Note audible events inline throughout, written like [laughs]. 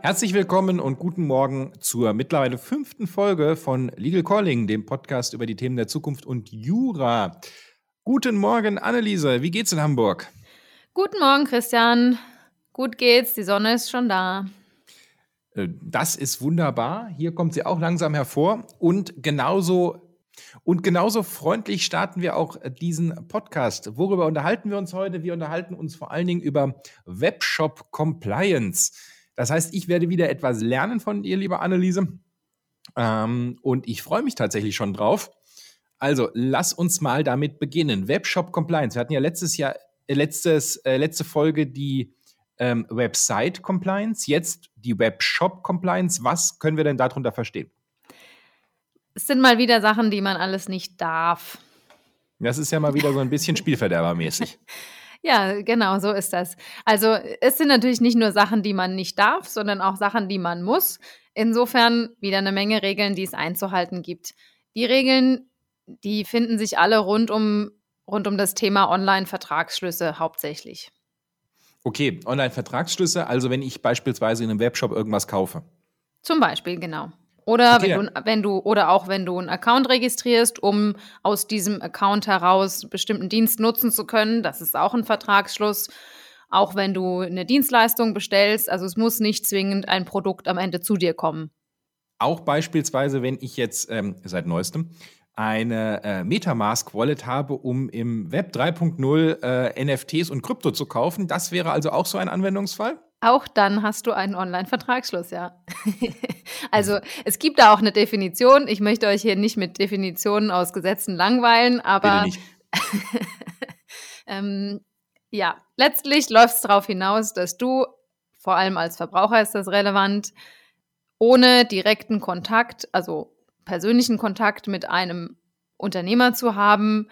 Herzlich willkommen und guten Morgen zur mittlerweile fünften Folge von Legal Calling, dem Podcast über die Themen der Zukunft und Jura. Guten Morgen, Anneliese. Wie geht's in Hamburg? Guten Morgen, Christian. Gut geht's. Die Sonne ist schon da. Äh, das ist wunderbar. Hier kommt sie auch langsam hervor. Und genauso, und genauso freundlich starten wir auch diesen Podcast. Worüber unterhalten wir uns heute? Wir unterhalten uns vor allen Dingen über Webshop Compliance. Das heißt, ich werde wieder etwas lernen von dir, liebe Anneliese. Ähm, und ich freue mich tatsächlich schon drauf. Also, lass uns mal damit beginnen. Webshop Compliance. Wir hatten ja letztes Jahr, äh, letztes, äh, letzte Folge die ähm, Website Compliance, jetzt die Webshop Compliance. Was können wir denn darunter verstehen? Es sind mal wieder Sachen, die man alles nicht darf. Das ist ja mal wieder so ein bisschen Spielverderbermäßig. [laughs] Ja, genau, so ist das. Also es sind natürlich nicht nur Sachen, die man nicht darf, sondern auch Sachen, die man muss. Insofern wieder eine Menge Regeln, die es einzuhalten gibt. Die Regeln, die finden sich alle rund um, rund um das Thema Online-Vertragsschlüsse hauptsächlich. Okay, Online-Vertragsschlüsse, also wenn ich beispielsweise in einem Webshop irgendwas kaufe. Zum Beispiel, genau. Oder okay. wenn, du, wenn du, oder auch wenn du einen Account registrierst, um aus diesem Account heraus bestimmten Dienst nutzen zu können, das ist auch ein Vertragsschluss. Auch wenn du eine Dienstleistung bestellst, also es muss nicht zwingend ein Produkt am Ende zu dir kommen. Auch beispielsweise, wenn ich jetzt ähm, seit neuestem eine äh, Metamask Wallet habe, um im Web 3.0 äh, NFTs und Krypto zu kaufen, das wäre also auch so ein Anwendungsfall? Auch dann hast du einen Online-Vertragsschluss, ja. [laughs] also es gibt da auch eine Definition. Ich möchte euch hier nicht mit Definitionen aus Gesetzen langweilen, aber [laughs] ähm, ja, letztlich läuft es darauf hinaus, dass du, vor allem als Verbraucher ist das relevant, ohne direkten Kontakt, also persönlichen Kontakt mit einem Unternehmer zu haben,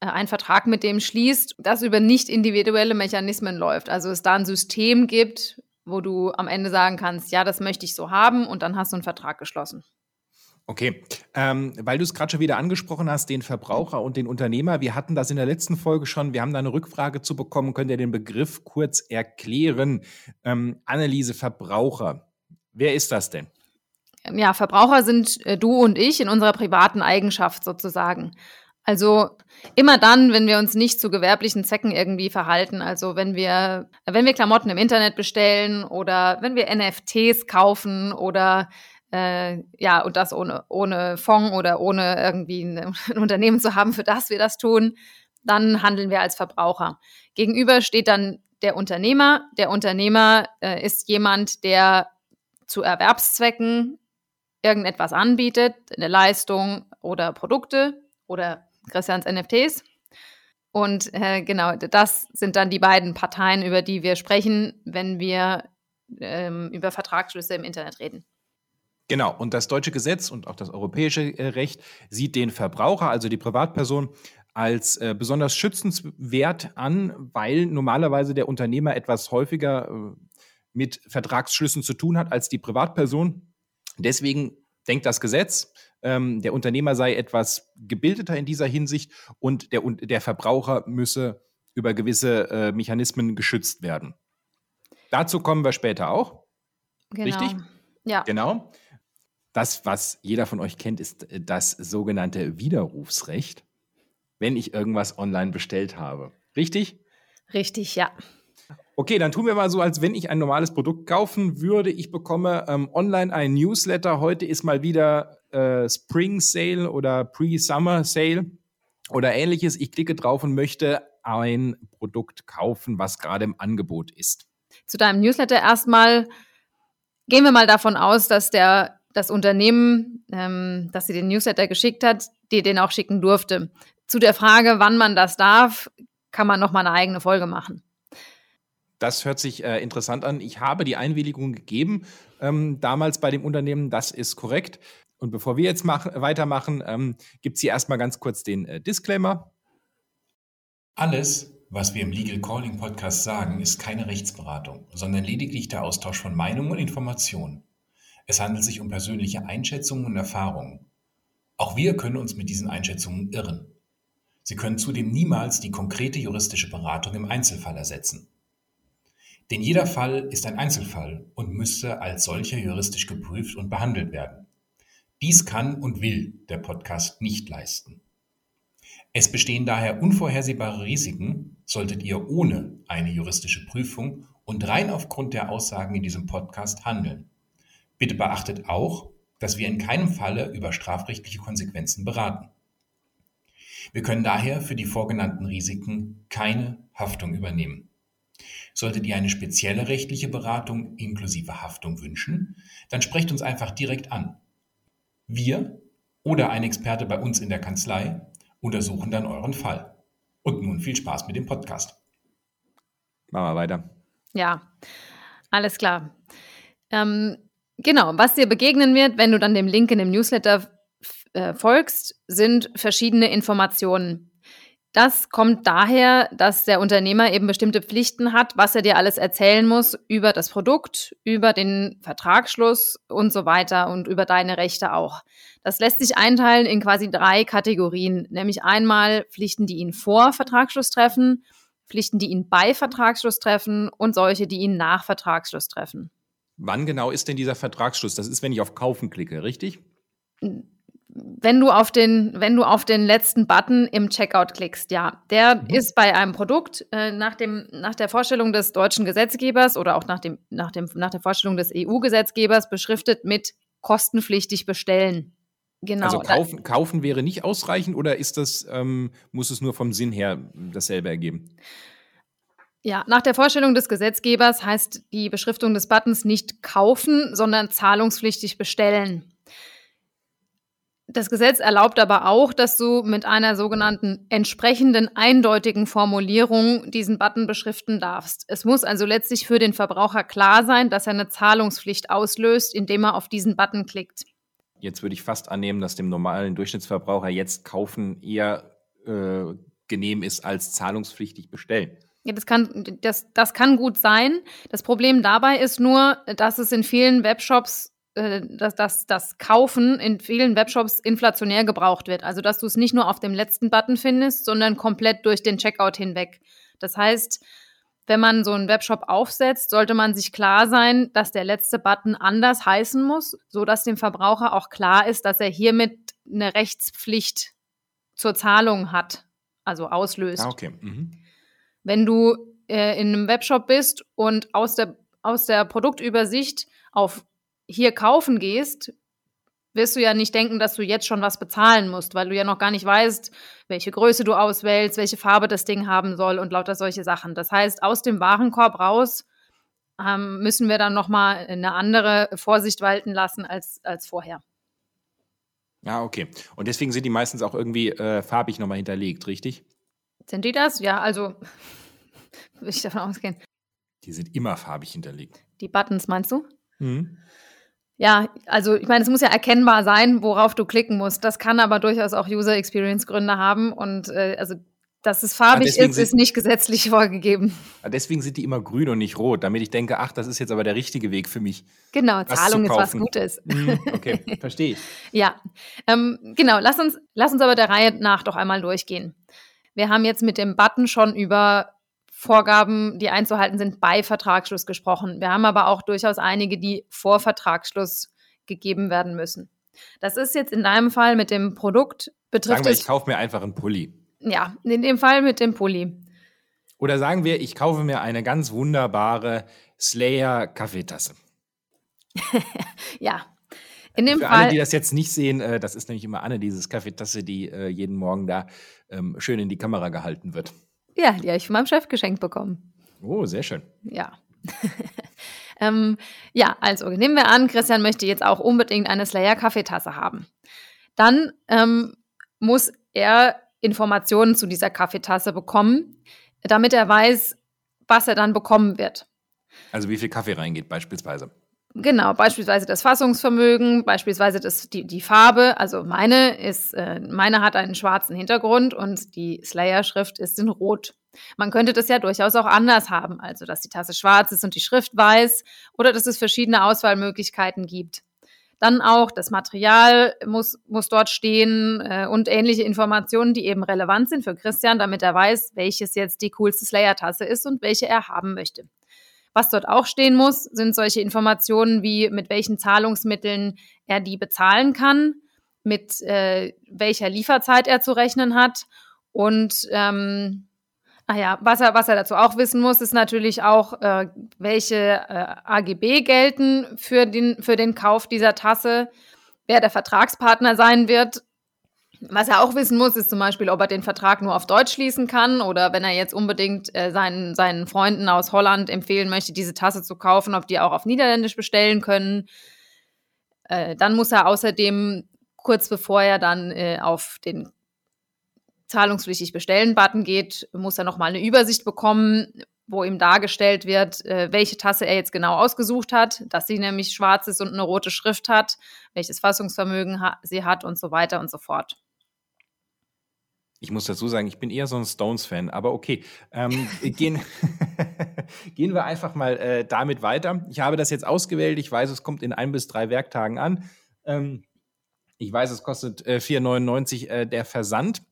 einen Vertrag mit dem schließt, das über nicht individuelle Mechanismen läuft. Also es da ein System gibt, wo du am Ende sagen kannst, ja, das möchte ich so haben und dann hast du einen Vertrag geschlossen. Okay, ähm, weil du es gerade schon wieder angesprochen hast, den Verbraucher und den Unternehmer. Wir hatten das in der letzten Folge schon. Wir haben da eine Rückfrage zu bekommen. Könnt ihr den Begriff kurz erklären? Ähm, Anneliese Verbraucher. Wer ist das denn? Ja, Verbraucher sind äh, du und ich in unserer privaten Eigenschaft sozusagen. Also immer dann, wenn wir uns nicht zu gewerblichen Zwecken irgendwie verhalten, also wenn wir, wenn wir Klamotten im Internet bestellen oder wenn wir NFTs kaufen oder äh, ja, und das ohne, ohne Fonds oder ohne irgendwie ein, [laughs] ein Unternehmen zu haben, für das wir das tun, dann handeln wir als Verbraucher. Gegenüber steht dann der Unternehmer. Der Unternehmer äh, ist jemand, der zu Erwerbszwecken irgendetwas anbietet, eine Leistung oder Produkte oder Christians NFTs. Und äh, genau, das sind dann die beiden Parteien, über die wir sprechen, wenn wir ähm, über Vertragsschlüsse im Internet reden. Genau, und das deutsche Gesetz und auch das europäische äh, Recht sieht den Verbraucher, also die Privatperson, als äh, besonders schützenswert an, weil normalerweise der Unternehmer etwas häufiger äh, mit Vertragsschlüssen zu tun hat als die Privatperson. Deswegen denkt das Gesetz, ähm, der Unternehmer sei etwas gebildeter in dieser Hinsicht und der, der Verbraucher müsse über gewisse äh, Mechanismen geschützt werden. Dazu kommen wir später auch. Genau. Richtig? Ja. Genau. Das, was jeder von euch kennt, ist äh, das sogenannte Widerrufsrecht, wenn ich irgendwas online bestellt habe. Richtig? Richtig, ja. Okay, dann tun wir mal so, als wenn ich ein normales Produkt kaufen würde. Ich bekomme ähm, online ein Newsletter. Heute ist mal wieder äh, Spring Sale oder Pre-Summer Sale oder ähnliches. Ich klicke drauf und möchte ein Produkt kaufen, was gerade im Angebot ist. Zu deinem Newsletter erstmal gehen wir mal davon aus, dass der das Unternehmen, ähm, das sie den Newsletter geschickt hat, dir den auch schicken durfte. Zu der Frage, wann man das darf, kann man noch mal eine eigene Folge machen. Das hört sich äh, interessant an. Ich habe die Einwilligung gegeben, ähm, damals bei dem Unternehmen. Das ist korrekt. Und bevor wir jetzt mach, weitermachen, ähm, gibt es hier erstmal ganz kurz den äh, Disclaimer. Alles, was wir im Legal Calling Podcast sagen, ist keine Rechtsberatung, sondern lediglich der Austausch von Meinungen und Informationen. Es handelt sich um persönliche Einschätzungen und Erfahrungen. Auch wir können uns mit diesen Einschätzungen irren. Sie können zudem niemals die konkrete juristische Beratung im Einzelfall ersetzen. Denn jeder Fall ist ein Einzelfall und müsste als solcher juristisch geprüft und behandelt werden. Dies kann und will der Podcast nicht leisten. Es bestehen daher unvorhersehbare Risiken, solltet ihr ohne eine juristische Prüfung und rein aufgrund der Aussagen in diesem Podcast handeln. Bitte beachtet auch, dass wir in keinem Falle über strafrechtliche Konsequenzen beraten. Wir können daher für die vorgenannten Risiken keine Haftung übernehmen. Solltet ihr eine spezielle rechtliche Beratung inklusive Haftung wünschen, dann sprecht uns einfach direkt an. Wir oder ein Experte bei uns in der Kanzlei untersuchen dann euren Fall. Und nun viel Spaß mit dem Podcast. Machen wir weiter. Ja, alles klar. Ähm, genau, was dir begegnen wird, wenn du dann dem Link in dem Newsletter äh, folgst, sind verschiedene Informationen. Das kommt daher, dass der Unternehmer eben bestimmte Pflichten hat, was er dir alles erzählen muss über das Produkt, über den Vertragsschluss und so weiter und über deine Rechte auch. Das lässt sich einteilen in quasi drei Kategorien, nämlich einmal Pflichten, die ihn vor Vertragsschluss treffen, Pflichten, die ihn bei Vertragsschluss treffen und solche, die ihn nach Vertragsschluss treffen. Wann genau ist denn dieser Vertragsschluss? Das ist, wenn ich auf Kaufen klicke, richtig? Wenn du auf den, wenn du auf den letzten Button im Checkout klickst, ja, der mhm. ist bei einem Produkt äh, nach dem, nach der Vorstellung des deutschen Gesetzgebers oder auch nach dem, nach dem, nach der Vorstellung des EU-Gesetzgebers beschriftet mit kostenpflichtig bestellen. Genau. Also kaufen, kaufen wäre nicht ausreichend oder ist das, ähm, muss es nur vom Sinn her dasselbe ergeben? Ja, nach der Vorstellung des Gesetzgebers heißt die Beschriftung des Buttons nicht kaufen, sondern zahlungspflichtig bestellen. Das Gesetz erlaubt aber auch, dass du mit einer sogenannten entsprechenden eindeutigen Formulierung diesen Button beschriften darfst. Es muss also letztlich für den Verbraucher klar sein, dass er eine Zahlungspflicht auslöst, indem er auf diesen Button klickt. Jetzt würde ich fast annehmen, dass dem normalen Durchschnittsverbraucher jetzt kaufen eher äh, genehm ist als zahlungspflichtig bestellen. Ja, das kann, das, das kann gut sein. Das Problem dabei ist nur, dass es in vielen Webshops dass, dass das Kaufen in vielen Webshops inflationär gebraucht wird. Also dass du es nicht nur auf dem letzten Button findest, sondern komplett durch den Checkout hinweg. Das heißt, wenn man so einen Webshop aufsetzt, sollte man sich klar sein, dass der letzte Button anders heißen muss, so dass dem Verbraucher auch klar ist, dass er hiermit eine Rechtspflicht zur Zahlung hat, also auslöst. Ah, okay. Mhm. Wenn du äh, in einem Webshop bist und aus der, aus der Produktübersicht auf hier kaufen gehst, wirst du ja nicht denken, dass du jetzt schon was bezahlen musst, weil du ja noch gar nicht weißt, welche Größe du auswählst, welche Farbe das Ding haben soll und lauter solche Sachen. Das heißt, aus dem Warenkorb raus ähm, müssen wir dann nochmal eine andere Vorsicht walten lassen als, als vorher. Ja, okay. Und deswegen sind die meistens auch irgendwie äh, farbig nochmal hinterlegt, richtig? Sind die das? Ja, also [laughs] würde ich davon ausgehen. Die sind immer farbig hinterlegt. Die Buttons meinst du? Mhm. Ja, also ich meine, es muss ja erkennbar sein, worauf du klicken musst. Das kann aber durchaus auch User Experience Gründe haben und äh, also dass es farbig ist, ist nicht gesetzlich [laughs] vorgegeben. Ja, deswegen sind die immer grün und nicht rot, damit ich denke, ach, das ist jetzt aber der richtige Weg für mich. Genau, Zahlung ist was Gutes. [laughs] Mhm, okay, verstehe ich. [laughs] ja, ähm, genau. Lass uns, lass uns aber der Reihe nach doch einmal durchgehen. Wir haben jetzt mit dem Button schon über Vorgaben, die einzuhalten sind, bei Vertragsschluss gesprochen. Wir haben aber auch durchaus einige, die vor Vertragsschluss gegeben werden müssen. Das ist jetzt in deinem Fall mit dem Produkt betrifft Sagen wir, ich kaufe mir einfach einen Pulli. Ja, in dem Fall mit dem Pulli. Oder sagen wir, ich kaufe mir eine ganz wunderbare Slayer Kaffeetasse. [laughs] ja. In dem Für Fall, alle, die das jetzt nicht sehen, äh, das ist nämlich immer Anne, dieses Kaffeetasse, die äh, jeden Morgen da ähm, schön in die Kamera gehalten wird. Ja, die habe ich von meinem Chef geschenkt bekommen. Oh, sehr schön. Ja. [laughs] ähm, ja, also nehmen wir an, Christian möchte jetzt auch unbedingt eine Slayer-Kaffeetasse haben. Dann ähm, muss er Informationen zu dieser Kaffeetasse bekommen, damit er weiß, was er dann bekommen wird. Also wie viel Kaffee reingeht beispielsweise. Genau, beispielsweise das Fassungsvermögen, beispielsweise das, die, die Farbe. Also meine ist, äh, meine hat einen schwarzen Hintergrund und die Slayer-Schrift ist in Rot. Man könnte das ja durchaus auch anders haben, also dass die Tasse schwarz ist und die Schrift weiß oder dass es verschiedene Auswahlmöglichkeiten gibt. Dann auch das Material muss, muss dort stehen äh, und ähnliche Informationen, die eben relevant sind für Christian, damit er weiß, welches jetzt die coolste Slayer-Tasse ist und welche er haben möchte. Was dort auch stehen muss, sind solche Informationen wie mit welchen Zahlungsmitteln er die bezahlen kann, mit äh, welcher Lieferzeit er zu rechnen hat und ähm, Ah ja, was er, was er dazu auch wissen muss, ist natürlich auch, äh, welche äh, AGB gelten für den, für den Kauf dieser Tasse, wer der Vertragspartner sein wird. Was er auch wissen muss, ist zum Beispiel, ob er den Vertrag nur auf Deutsch schließen kann oder wenn er jetzt unbedingt äh, seinen, seinen Freunden aus Holland empfehlen möchte, diese Tasse zu kaufen, ob die auch auf Niederländisch bestellen können. Äh, dann muss er außerdem kurz bevor er dann äh, auf den zahlungspflichtig bestellen-Button geht, muss er nochmal eine Übersicht bekommen, wo ihm dargestellt wird, welche Tasse er jetzt genau ausgesucht hat, dass sie nämlich schwarz ist und eine rote Schrift hat, welches Fassungsvermögen sie hat und so weiter und so fort. Ich muss dazu sagen, ich bin eher so ein Stones-Fan, aber okay. Ähm, [laughs] gehen, gehen wir einfach mal äh, damit weiter. Ich habe das jetzt ausgewählt. Ich weiß, es kommt in ein bis drei Werktagen an. Ähm, ich weiß, es kostet äh, 4,99 äh, der Versand.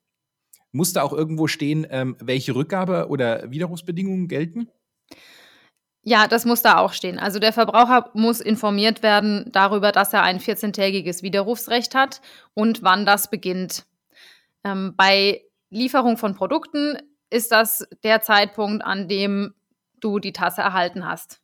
Muss da auch irgendwo stehen, ähm, welche Rückgabe- oder Widerrufsbedingungen gelten? Ja, das muss da auch stehen. Also der Verbraucher muss informiert werden darüber, dass er ein 14-tägiges Widerrufsrecht hat und wann das beginnt. Ähm, bei Lieferung von Produkten ist das der Zeitpunkt, an dem du die Tasse erhalten hast.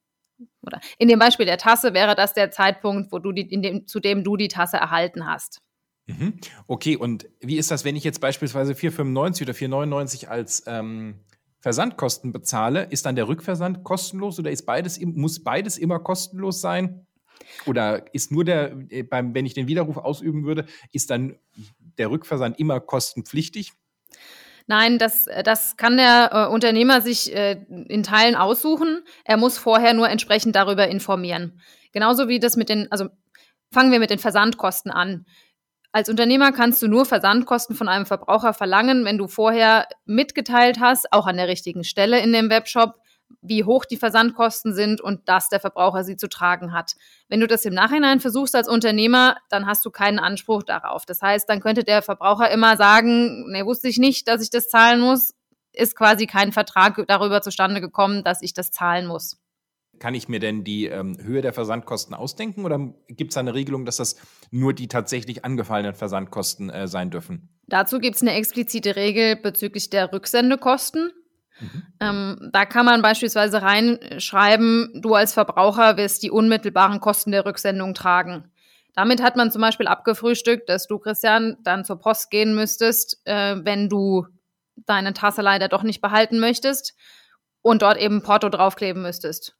Oder in dem Beispiel der Tasse wäre das der Zeitpunkt, wo du die, dem, zu dem du die Tasse erhalten hast. Mhm. Okay, und wie ist das, wenn ich jetzt beispielsweise 4,95 oder 4,99 als ähm, Versandkosten bezahle? Ist dann der Rückversand kostenlos oder ist beides, muss beides immer kostenlos sein? Oder ist nur der, äh, beim, wenn ich den Widerruf ausüben würde, ist dann der Rückversand immer kostenpflichtig? Nein, das, das kann der äh, Unternehmer sich äh, in Teilen aussuchen. Er muss vorher nur entsprechend darüber informieren. Genauso wie das mit den, also fangen wir mit den Versandkosten an. Als Unternehmer kannst du nur Versandkosten von einem Verbraucher verlangen, wenn du vorher mitgeteilt hast, auch an der richtigen Stelle in dem Webshop, wie hoch die Versandkosten sind und dass der Verbraucher sie zu tragen hat. Wenn du das im Nachhinein versuchst als Unternehmer, dann hast du keinen Anspruch darauf. Das heißt, dann könnte der Verbraucher immer sagen, ne, wusste ich nicht, dass ich das zahlen muss, ist quasi kein Vertrag darüber zustande gekommen, dass ich das zahlen muss kann ich mir denn die ähm, Höhe der Versandkosten ausdenken oder gibt es eine Regelung, dass das nur die tatsächlich angefallenen Versandkosten äh, sein dürfen? Dazu gibt es eine explizite Regel bezüglich der Rücksendekosten. Mhm. Ähm, da kann man beispielsweise reinschreiben, du als Verbraucher wirst die unmittelbaren Kosten der Rücksendung tragen. Damit hat man zum Beispiel abgefrühstückt, dass du, Christian, dann zur Post gehen müsstest, äh, wenn du deine Tasse leider doch nicht behalten möchtest und dort eben Porto draufkleben müsstest.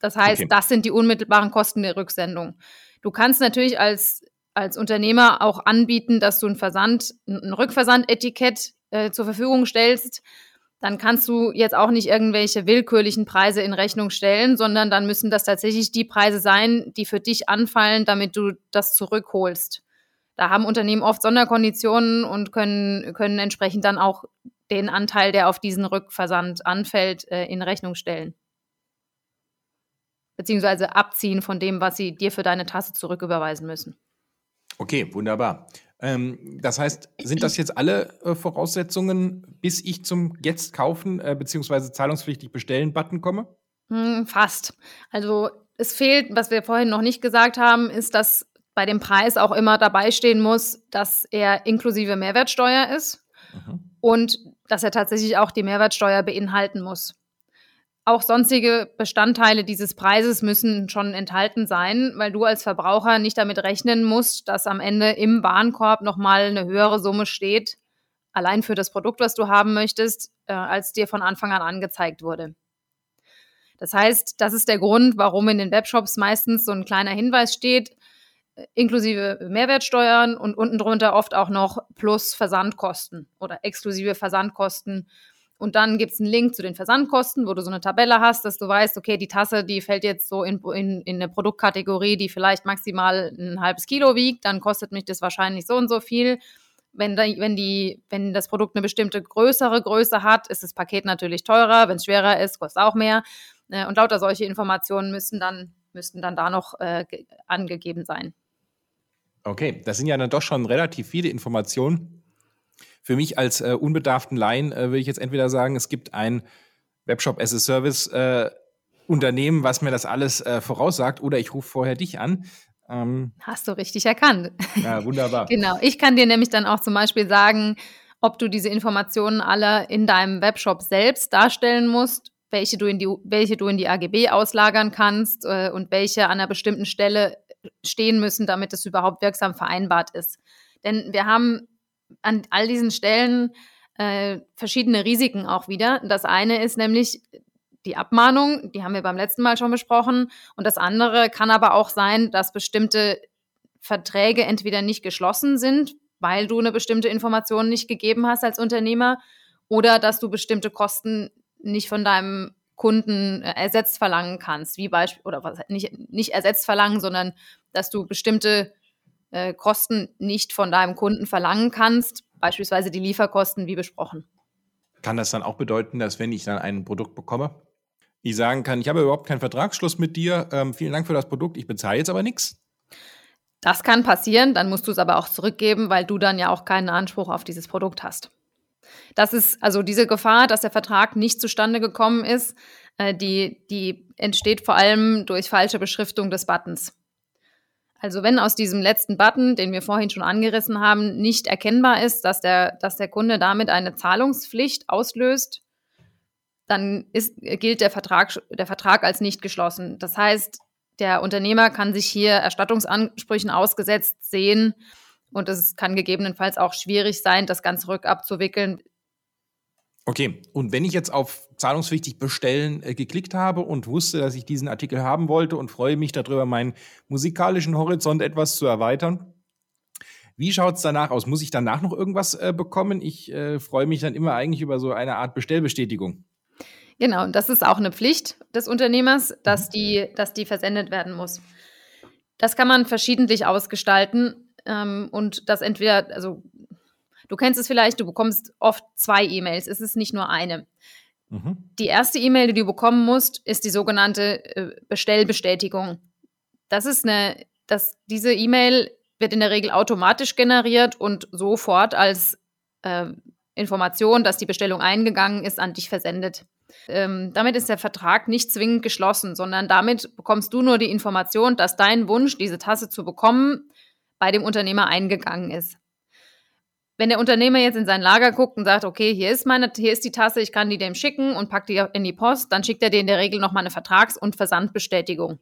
Das heißt, okay. das sind die unmittelbaren Kosten der Rücksendung. Du kannst natürlich als, als Unternehmer auch anbieten, dass du ein Versand, ein Rückversandetikett äh, zur Verfügung stellst. Dann kannst du jetzt auch nicht irgendwelche willkürlichen Preise in Rechnung stellen, sondern dann müssen das tatsächlich die Preise sein, die für dich anfallen, damit du das zurückholst. Da haben Unternehmen oft Sonderkonditionen und können, können entsprechend dann auch den Anteil, der auf diesen Rückversand anfällt, äh, in Rechnung stellen beziehungsweise abziehen von dem, was sie dir für deine Tasse zurücküberweisen müssen. Okay, wunderbar. Ähm, das heißt, sind das jetzt alle äh, Voraussetzungen, bis ich zum Jetzt kaufen äh, beziehungsweise zahlungspflichtig bestellen Button komme? Hm, fast. Also es fehlt, was wir vorhin noch nicht gesagt haben, ist, dass bei dem Preis auch immer dabei stehen muss, dass er inklusive Mehrwertsteuer ist mhm. und dass er tatsächlich auch die Mehrwertsteuer beinhalten muss. Auch sonstige Bestandteile dieses Preises müssen schon enthalten sein, weil du als Verbraucher nicht damit rechnen musst, dass am Ende im Warenkorb nochmal eine höhere Summe steht, allein für das Produkt, was du haben möchtest, äh, als dir von Anfang an angezeigt wurde. Das heißt, das ist der Grund, warum in den Webshops meistens so ein kleiner Hinweis steht, äh, inklusive Mehrwertsteuern und unten drunter oft auch noch plus Versandkosten oder exklusive Versandkosten und dann gibt es einen Link zu den Versandkosten, wo du so eine Tabelle hast, dass du weißt, okay, die Tasse, die fällt jetzt so in, in, in eine Produktkategorie, die vielleicht maximal ein halbes Kilo wiegt, dann kostet mich das wahrscheinlich so und so viel. Wenn, da, wenn, die, wenn das Produkt eine bestimmte größere Größe hat, ist das Paket natürlich teurer. Wenn es schwerer ist, kostet auch mehr. Äh, und lauter solche Informationen müssen dann, müssten dann da noch äh, angegeben sein. Okay, das sind ja dann doch schon relativ viele Informationen für mich als äh, unbedarften Laien äh, will ich jetzt entweder sagen, es gibt ein Webshop as a Service äh, Unternehmen, was mir das alles äh, voraussagt, oder ich rufe vorher dich an. Ähm, Hast du richtig erkannt. Ja, wunderbar. [laughs] genau. Ich kann dir nämlich dann auch zum Beispiel sagen, ob du diese Informationen alle in deinem Webshop selbst darstellen musst, welche du in die, welche du in die AGB auslagern kannst äh, und welche an einer bestimmten Stelle stehen müssen, damit es überhaupt wirksam vereinbart ist. Denn wir haben an all diesen Stellen äh, verschiedene Risiken auch wieder. Das eine ist nämlich die Abmahnung, die haben wir beim letzten Mal schon besprochen. Und das andere kann aber auch sein, dass bestimmte Verträge entweder nicht geschlossen sind, weil du eine bestimmte Information nicht gegeben hast als Unternehmer, oder dass du bestimmte Kosten nicht von deinem Kunden äh, ersetzt verlangen kannst, wie Beispiel oder was nicht, nicht ersetzt verlangen, sondern dass du bestimmte äh, Kosten nicht von deinem Kunden verlangen kannst, beispielsweise die Lieferkosten, wie besprochen. Kann das dann auch bedeuten, dass wenn ich dann ein Produkt bekomme, ich sagen kann, ich habe überhaupt keinen Vertragsschluss mit dir, ähm, vielen Dank für das Produkt, ich bezahle jetzt aber nichts? Das kann passieren, dann musst du es aber auch zurückgeben, weil du dann ja auch keinen Anspruch auf dieses Produkt hast. Das ist also diese Gefahr, dass der Vertrag nicht zustande gekommen ist, äh, die, die entsteht vor allem durch falsche Beschriftung des Buttons. Also wenn aus diesem letzten Button, den wir vorhin schon angerissen haben, nicht erkennbar ist, dass der, dass der Kunde damit eine Zahlungspflicht auslöst, dann ist, gilt der Vertrag, der Vertrag als nicht geschlossen. Das heißt, der Unternehmer kann sich hier Erstattungsansprüchen ausgesetzt sehen und es kann gegebenenfalls auch schwierig sein, das Ganze rückabzuwickeln. Okay, und wenn ich jetzt auf zahlungspflichtig bestellen äh, geklickt habe und wusste, dass ich diesen Artikel haben wollte und freue mich darüber, meinen musikalischen Horizont etwas zu erweitern, wie schaut es danach aus? Muss ich danach noch irgendwas äh, bekommen? Ich äh, freue mich dann immer eigentlich über so eine Art Bestellbestätigung. Genau, das ist auch eine Pflicht des Unternehmers, dass mhm. die, dass die versendet werden muss. Das kann man verschiedentlich ausgestalten ähm, und das entweder, also du kennst es vielleicht, du bekommst oft zwei E-Mails, es ist nicht nur eine. Mhm. Die erste E-Mail, die du bekommen musst, ist die sogenannte äh, Bestellbestätigung. Das ist eine, das, diese E-Mail wird in der Regel automatisch generiert und sofort als äh, Information, dass die Bestellung eingegangen ist, an dich versendet. Ähm, damit ist der Vertrag nicht zwingend geschlossen, sondern damit bekommst du nur die Information, dass dein Wunsch, diese Tasse zu bekommen, bei dem Unternehmer eingegangen ist. Wenn der Unternehmer jetzt in sein Lager guckt und sagt, okay, hier ist meine, hier ist die Tasse, ich kann die dem schicken und packt die in die Post, dann schickt er dir in der Regel nochmal eine Vertrags- und Versandbestätigung.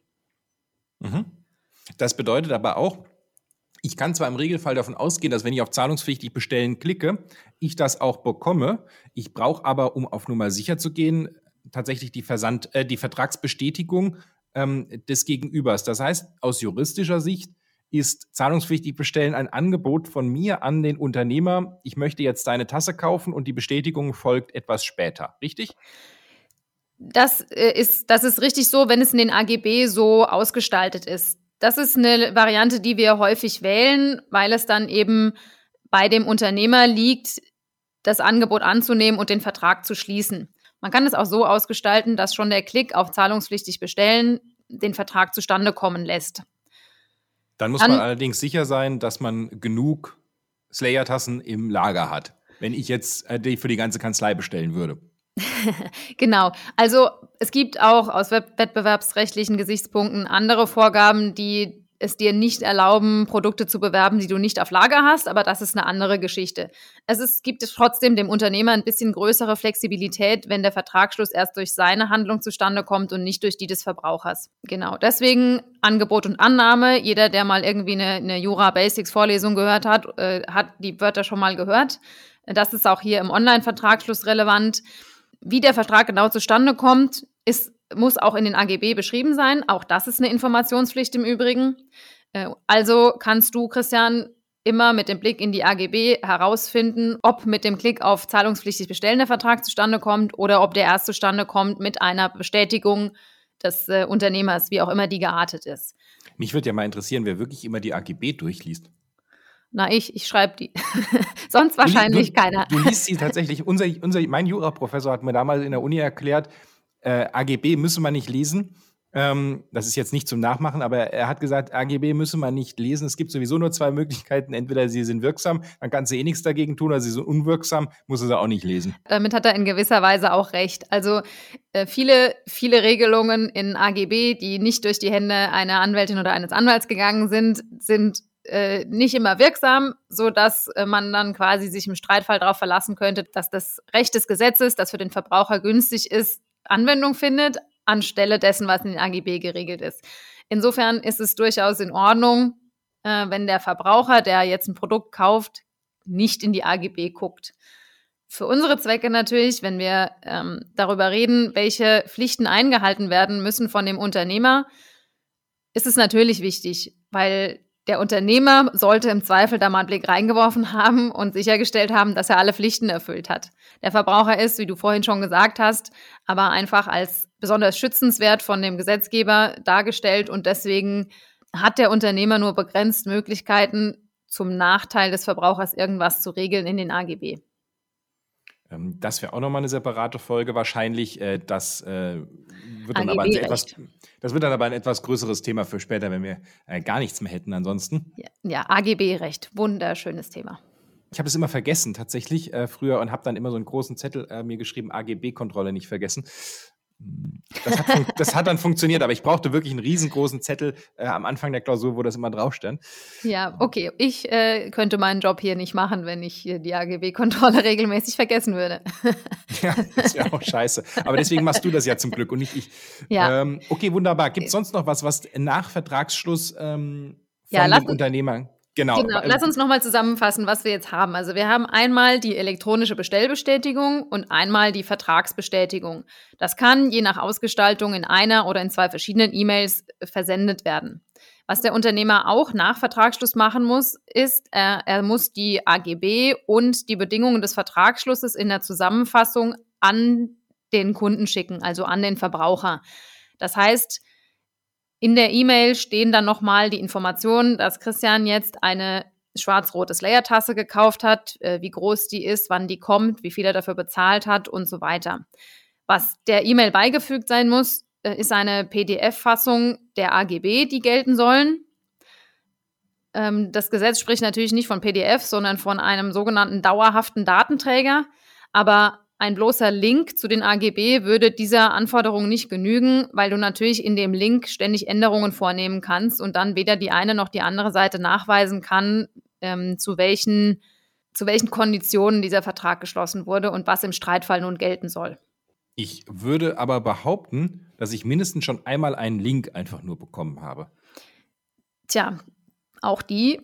Mhm. Das bedeutet aber auch, ich kann zwar im Regelfall davon ausgehen, dass wenn ich auf zahlungspflichtig bestellen klicke, ich das auch bekomme. Ich brauche aber, um auf Nummer sicher zu gehen, tatsächlich die, Versand, äh, die Vertragsbestätigung ähm, des Gegenübers. Das heißt, aus juristischer Sicht ist zahlungspflichtig bestellen ein Angebot von mir an den Unternehmer. Ich möchte jetzt deine Tasse kaufen und die Bestätigung folgt etwas später. Richtig? Das äh, ist, das ist richtig so, wenn es in den AGB so ausgestaltet ist. Das ist eine Variante, die wir häufig wählen, weil es dann eben bei dem Unternehmer liegt, das Angebot anzunehmen und den Vertrag zu schließen. Man kann es auch so ausgestalten, dass schon der Klick auf zahlungspflichtig bestellen den Vertrag zustande kommen lässt. Dann muss dann, man allerdings sicher sein, dass man genug Slayer-Tassen im Lager hat, wenn ich jetzt äh, die für die ganze Kanzlei bestellen würde. [laughs] genau. Also es gibt auch aus wettbewerbsrechtlichen Gesichtspunkten andere Vorgaben, die es dir nicht erlauben, Produkte zu bewerben, die du nicht auf Lager hast, aber das ist eine andere Geschichte. Es ist, gibt trotzdem dem Unternehmer ein bisschen größere Flexibilität, wenn der Vertragsschluss erst durch seine Handlung zustande kommt und nicht durch die des Verbrauchers. Genau, deswegen Angebot und Annahme. Jeder, der mal irgendwie eine, eine Jura Basics Vorlesung gehört hat, äh, hat die Wörter schon mal gehört. Das ist auch hier im Online-Vertragsschluss relevant. Wie der Vertrag genau zustande kommt, ist, muss auch in den AGB beschrieben sein. Auch das ist eine Informationspflicht im Übrigen. Äh, also kannst du, Christian, immer mit dem Blick in die AGB herausfinden, ob mit dem Klick auf zahlungspflichtig bestellen der Vertrag zustande kommt oder ob der erst zustande kommt mit einer Bestätigung des äh, Unternehmers, wie auch immer die geartet ist. Mich würde ja mal interessieren, wer wirklich immer die AGB durchliest. Na, ich, ich schreibe die. [laughs] Sonst wahrscheinlich du, du, keiner. Du liest sie tatsächlich. unser, unser, mein Juraprofessor hat mir damals in der Uni erklärt, äh, AGB müsse man nicht lesen. Ähm, das ist jetzt nicht zum Nachmachen, aber er hat gesagt, AGB müsse man nicht lesen. Es gibt sowieso nur zwei Möglichkeiten. Entweder sie sind wirksam, dann kann sie eh nichts dagegen tun, oder sie sind unwirksam, muss sie auch nicht lesen. Damit hat er in gewisser Weise auch recht. Also äh, viele, viele Regelungen in AGB, die nicht durch die Hände einer Anwältin oder eines Anwalts gegangen sind, sind äh, nicht immer wirksam, so dass äh, man dann quasi sich im Streitfall darauf verlassen könnte, dass das Recht des Gesetzes, das für den Verbraucher günstig ist, Anwendung findet, anstelle dessen, was in den AGB geregelt ist. Insofern ist es durchaus in Ordnung, äh, wenn der Verbraucher, der jetzt ein Produkt kauft, nicht in die AGB guckt. Für unsere Zwecke natürlich, wenn wir ähm, darüber reden, welche Pflichten eingehalten werden müssen von dem Unternehmer, ist es natürlich wichtig, weil der Unternehmer sollte im Zweifel da mal einen Blick reingeworfen haben und sichergestellt haben, dass er alle Pflichten erfüllt hat. Der Verbraucher ist, wie du vorhin schon gesagt hast, aber einfach als besonders schützenswert von dem Gesetzgeber dargestellt und deswegen hat der Unternehmer nur begrenzt Möglichkeiten, zum Nachteil des Verbrauchers irgendwas zu regeln in den AGB. Ähm, das wäre auch nochmal eine separate Folge wahrscheinlich. Äh, das äh, wird dann aber etwas, das wird dann aber ein etwas größeres Thema für später, wenn wir äh, gar nichts mehr hätten ansonsten. Ja, ja AGB-Recht, wunderschönes Thema. Ich habe es immer vergessen tatsächlich äh, früher und habe dann immer so einen großen Zettel äh, mir geschrieben, AGB-Kontrolle nicht vergessen. Das hat, das hat, dann funktioniert, aber ich brauchte wirklich einen riesengroßen Zettel äh, am Anfang der Klausur, wo das immer drauf stand. Ja, okay. Ich äh, könnte meinen Job hier nicht machen, wenn ich die AGB-Kontrolle [laughs] regelmäßig vergessen würde. ja, das wäre auch scheiße. Aber deswegen machst du das ja zum Glück und nicht ich. Ja. Ähm, okay, wunderbar. Gibt es sonst noch was, was nach Vertragsschluss ähm, von ja, dem Unternehmer Genau. genau. Lass uns nochmal zusammenfassen, was wir jetzt haben. Also wir haben einmal die elektronische Bestellbestätigung und einmal die Vertragsbestätigung. Das kann je nach Ausgestaltung in einer oder in zwei verschiedenen E-Mails versendet werden. Was der Unternehmer auch nach Vertragsschluss machen muss, ist, er, er muss die AGB und die Bedingungen des Vertragsschlusses in der Zusammenfassung an den Kunden schicken, also an den Verbraucher. Das heißt, in der E-Mail stehen dann nochmal die Informationen, dass Christian jetzt eine schwarz-rote Slayer-Tasse gekauft hat, äh, wie groß die ist, wann die kommt, wie viel er dafür bezahlt hat und so weiter. Was der E-Mail beigefügt sein muss, äh, ist eine PDF-Fassung der AGB, die gelten sollen. Ähm, das Gesetz spricht natürlich nicht von PDF, sondern von einem sogenannten dauerhaften Datenträger. Aber ein bloßer Link zu den AGB würde dieser Anforderung nicht genügen, weil du natürlich in dem Link ständig Änderungen vornehmen kannst und dann weder die eine noch die andere Seite nachweisen kann, ähm, zu welchen zu welchen Konditionen dieser Vertrag geschlossen wurde und was im Streitfall nun gelten soll. Ich würde aber behaupten, dass ich mindestens schon einmal einen Link einfach nur bekommen habe. Tja, auch die,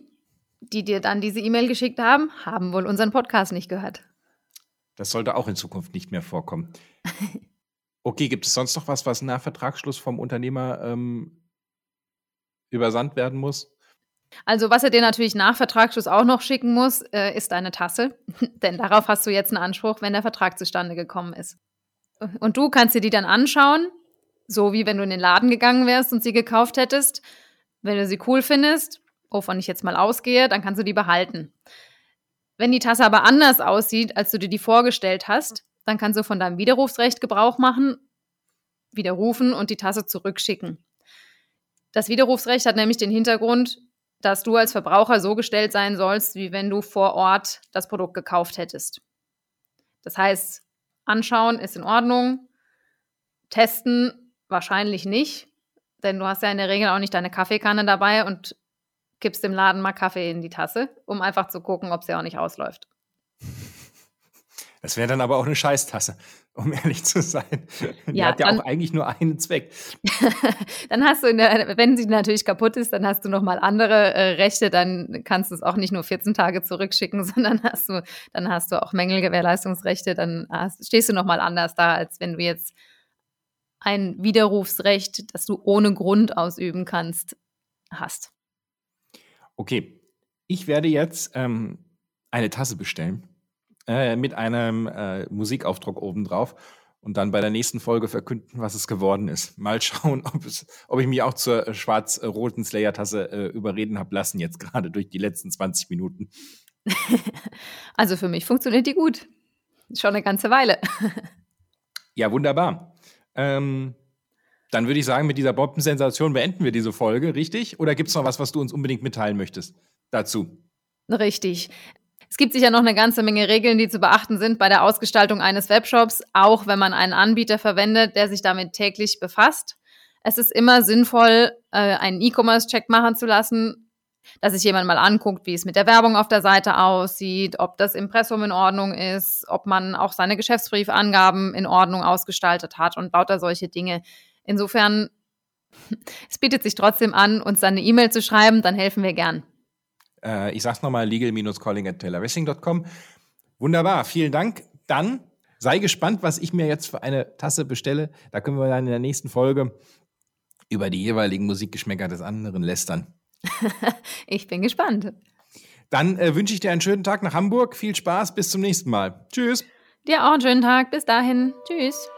die dir dann diese E-Mail geschickt haben, haben wohl unseren Podcast nicht gehört. Das sollte auch in Zukunft nicht mehr vorkommen. [laughs] Okay, gibt es sonst noch was, was nach Vertragsschluss vom Unternehmer ähm, übersandt werden muss? Also, was er dir natürlich nach Vertragsschluss auch noch schicken muss, äh, ist eine Tasse. [laughs] Denn darauf hast du jetzt einen Anspruch, wenn der Vertrag zustande gekommen ist. Und du kannst dir die dann anschauen, so wie wenn du in den Laden gegangen wärst und sie gekauft hättest. Wenn du sie cool findest, wovon ich jetzt mal ausgehe, dann kannst du die behalten. Wenn die Tasse aber anders aussieht, als du dir die vorgestellt hast, dann kannst du von deinem Widerrufsrecht Gebrauch machen, widerrufen und die Tasse zurückschicken. Das Widerrufsrecht hat nämlich den Hintergrund, dass du als Verbraucher so gestellt sein sollst, wie wenn du vor Ort das Produkt gekauft hättest. Das heißt, anschauen ist in Ordnung, testen wahrscheinlich nicht, denn du hast ja in der Regel auch nicht deine Kaffeekanne dabei und kippst dem Laden mal Kaffee in die Tasse, um einfach zu gucken, ob sie auch nicht ausläuft. Das wäre dann aber auch eine Scheißtasse, um [laughs] ehrlich zu sein. Die ja, hat ja dann, auch eigentlich nur einen Zweck. [laughs] dann hast du, der, wenn sie natürlich kaputt ist, dann hast du noch mal andere äh, Rechte. Dann kannst du es auch nicht nur 14 Tage zurückschicken, [laughs] sondern hast du, dann hast du auch Mängelgewährleistungsrechte. Dann hast, stehst du noch mal anders da, als wenn du jetzt ein Widerrufsrecht, das du ohne Grund ausüben kannst, hast. Okay, ich werde jetzt ähm, eine Tasse bestellen äh, mit einem äh, Musikaufdruck obendrauf und dann bei der nächsten Folge verkünden, was es geworden ist. Mal [laughs] schauen, ob, es, ob ich mich auch zur äh, schwarz-roten Slayer-Tasse äh, überreden habe lassen, jetzt gerade durch die letzten 20 Minuten. [laughs] also für mich funktioniert die gut. Schon eine ganze Weile. [laughs] ja, wunderbar. Ähm, Dann würde ich sagen, mit dieser Bombensensation beenden wir diese Folge, richtig? Oder gibt es noch was, was du uns unbedingt mitteilen möchtest dazu? Richtig. Es gibt sicher noch eine ganze Menge Regeln, die zu beachten sind bei der Ausgestaltung eines Webshops, auch wenn man einen Anbieter verwendet, der sich damit täglich befasst. Es ist immer sinnvoll, äh, einen E-Commerce-Check machen zu lassen, dass sich jemand mal anguckt, wie es mit der Werbung auf der Seite aussieht, ob das Impressum in Ordnung ist, ob man auch seine Geschäftsbriefangaben in Ordnung ausgestaltet hat und lauter solche Dinge. Insofern, es bietet sich trotzdem an, uns dann eine E-Mail zu schreiben, dann helfen wir gern. Äh, ich sag's nochmal, legal-calling at taylorwessing.com. Wunderbar, vielen Dank. Dann sei gespannt, was ich mir jetzt für eine Tasse bestelle. Da können wir dann in der nächsten Folge über die jeweiligen Musikgeschmäcker des anderen lästern. [laughs] ich bin gespannt. Dann äh, wünsche ich dir einen schönen Tag nach Hamburg. Viel Spaß, bis zum nächsten Mal. Tschüss. Dir auch einen schönen Tag. Bis dahin. Tschüss.